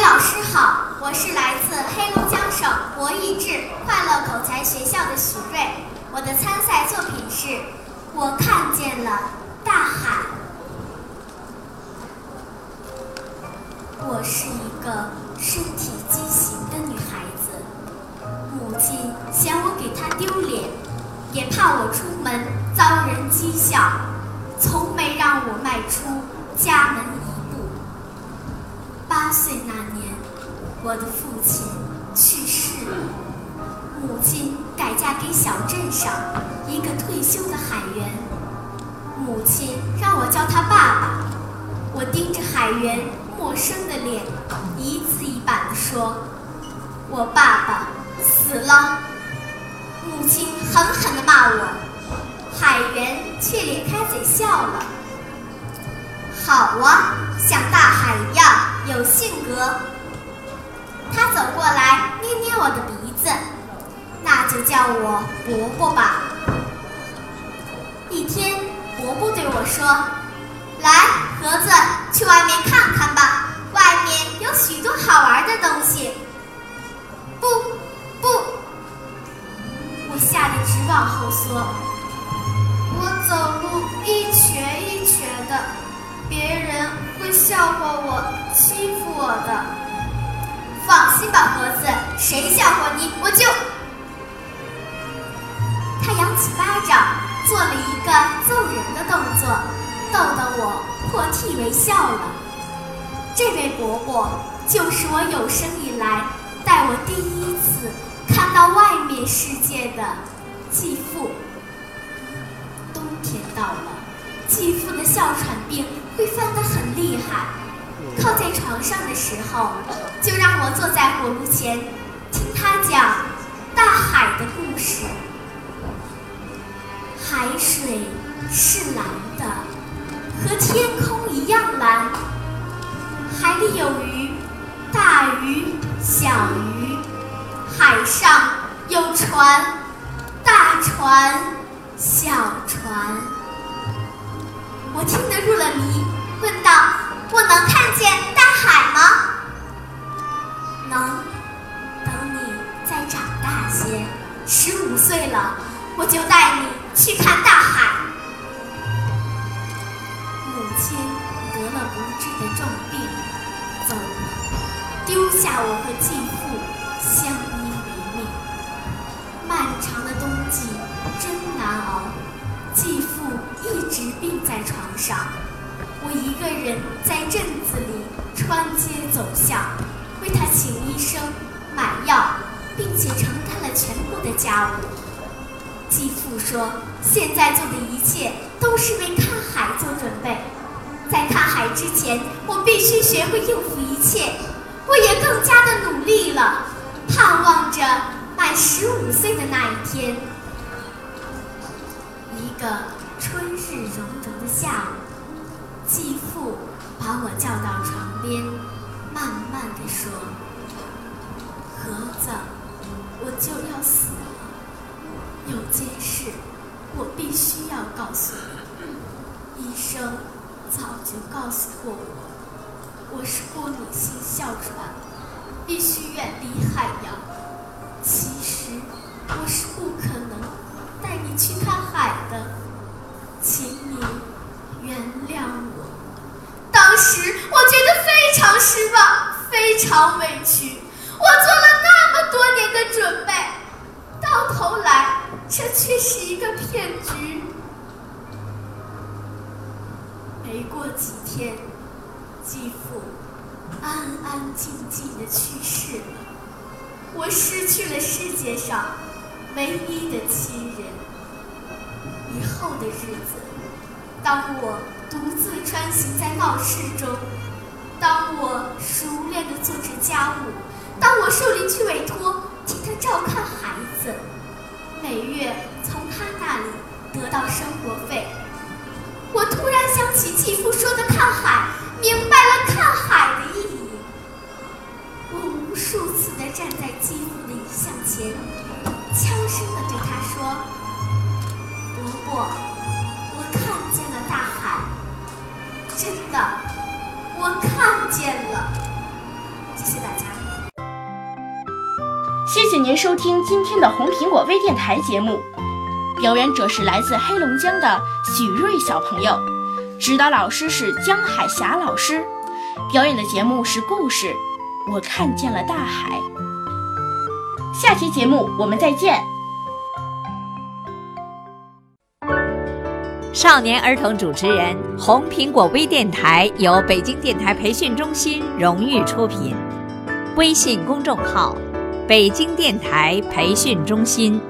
老师好，我是来自黑龙江省博益智快乐口才学校的许瑞，我的参赛作品是《我看见了大海》。我是一个身体畸形的女孩子，母亲嫌我给她丢脸。也怕我出门遭人讥笑，从没让我迈出家门。岁那年，我的父亲去世了，母亲改嫁给小镇上一个退休的海员。母亲让我叫他爸爸，我盯着海员陌生的脸，一字一板地说：“我爸爸死了。”母亲狠狠地骂我，海员却咧开嘴笑了。好啊，想我的鼻子，那就叫我伯伯吧。一天，伯伯对我说：“来，盒子，去外面看看吧，外面有许多好玩的东西。”不，不。我吓得直往后缩，我走路一瘸一瘸的，别人会笑话我、欺负我的。放心吧，盒子，谁笑话你，我就……他扬起巴掌，做了一个揍人的动作，逗得我破涕为笑了。这位伯伯就是我有生以来带我第一次。看到外面世界的继父，冬天到了，继父的哮喘病会犯得很厉害。靠在床上的时候，就让我坐在火炉前，讲大海的故事。海水是蓝的，和天空一样蓝。海里有鱼，大鱼，小鱼。海上有船，大船，小船。我听得入了迷，问道：“我能看见大海吗？”能。等你再长大些，十五岁了，我就带你去看大海。母亲得了不治的重病，走，丢下我和继父相依为命。漫长的冬季真难熬，继父一直病在床上，我一个人在镇子里穿街走巷，为他请医生、买药，并且承担了全部的家务。继父说：“现在做的一切都是为看海做准备，在看海之前，我必须学会应付一切。”我也更加的努力了，盼望着。满十五岁的那一天，一个春日融融的下午，继父把我叫到床边，慢慢的说：“盒子，我就要死了。有件事，我必须要告诉你。医生早就告诉过我，我是过敏性哮喘，必须远离海洋。其实我是不可能带你去看海的，请你原谅我。”当时我觉得非常失望，非常委屈。我做了的准备，到头来这却是一个骗局。没过几天，继父安安静静的去世了，我失去了世界上唯一的亲人。以后的日子，当我……独自穿行在闹市中，当我熟练地做着家务，当我受邻居委托数次地站在继父的遗像前，悄声地对他说：“伯伯。”真的，我看见了。谢谢大家。谢谢您收听今天的红苹果微电台节目。表演者是来自黑龙江的许瑞小朋友，指导老师是江海霞老师。表演的节目是故事《我看见了大海》。下期节目我们再见。少年儿童主持人，红苹果微电台由北京电台培训中心荣誉出品，微信公众号：北京电台培训中心。